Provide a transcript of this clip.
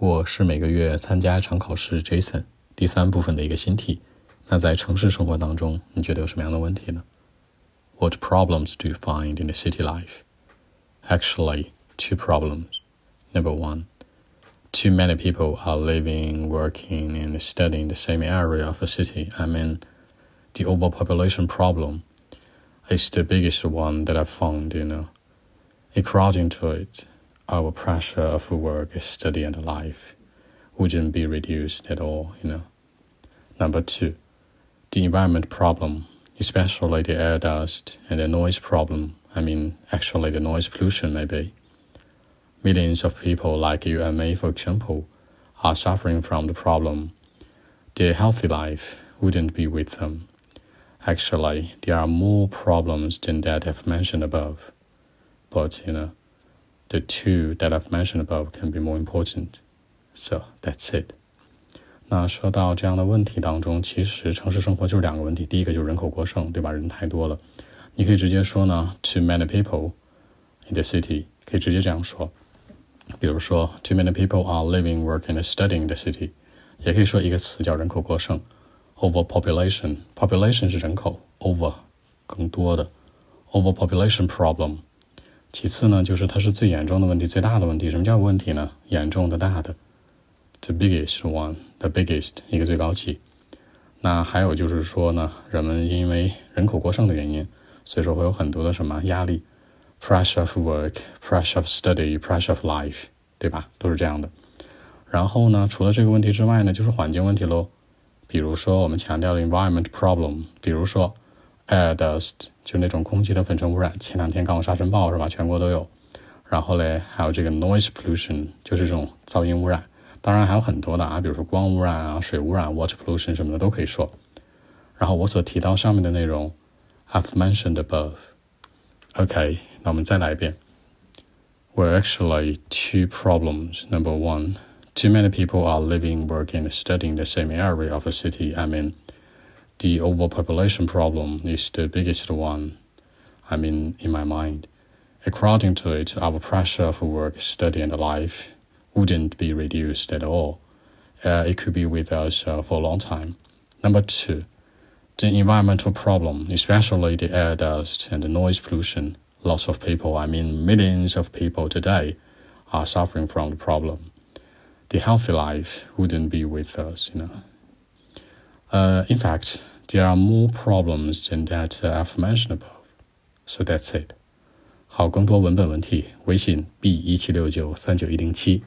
我是每个月参加一场考试，Jason。第三部分的一个新题。那在城市生活当中，你觉得有什么样的问题呢？What problems do you find in the city life? Actually, two problems. Number one, too many people are living, working, and studying the same area of a city. I mean, the overpopulation problem is the biggest one that I've found, you know. According to it, our pressure of work, study, and life wouldn't be reduced at all, you know. Number two, the environment problem, especially the air dust and the noise problem. I mean, actually, the noise pollution, maybe. Millions of people, like you and me, for example, are suffering from the problem. Their healthy life wouldn't be with them. Actually, there are more problems than that I've mentioned above. But, you know, the two that I've mentioned above can be more important. So that's it. 那说到这样的问题当中，其实城市生活就是两个问题。第一个就是人口过剩，对吧？人太多了，你可以直接说呢，too many people in the city，可以直接这样说。比如说，too many people are living, working, studying the city，也可以说一个词叫人口过剩，overpopulation。population 是人口，over 更多的，overpopulation problem。 其次呢，就是它是最严重的问题，最大的问题。什么叫问题呢？严重的、大的，the biggest one，the biggest 一个最高级。那还有就是说呢，人们因为人口过剩的原因，所以说会有很多的什么压力，pressure of work，pressure of study，pressure of life，对吧？都是这样的。然后呢，除了这个问题之外呢，就是环境问题喽。比如说我们强调的 environment problem，比如说。air dust 就那种空气的粉尘污染，前两天刚有沙尘暴是吧？全国都有。然后嘞，还有这个 noise pollution，就是这种噪音污染。当然还有很多的啊，比如说光污染啊、水污染、water pollution 什么的都可以说。然后我所提到上面的内容，I've mentioned above。OK，那我们再来一遍。We're actually, two problems. Number one, too many people are living, working, studying the same area of a city. I mean the overpopulation problem is the biggest one, I mean, in my mind. According to it, our pressure for work, study, and life wouldn't be reduced at all. Uh, it could be with us uh, for a long time. Number two, the environmental problem, especially the air dust and the noise pollution. Lots of people, I mean millions of people today, are suffering from the problem. The healthy life wouldn't be with us, you know. Uh, in fact, there are more problems than that I've mentioned above. So that's it. 好，更多文本问题，微信 b 一七六九三九一零七。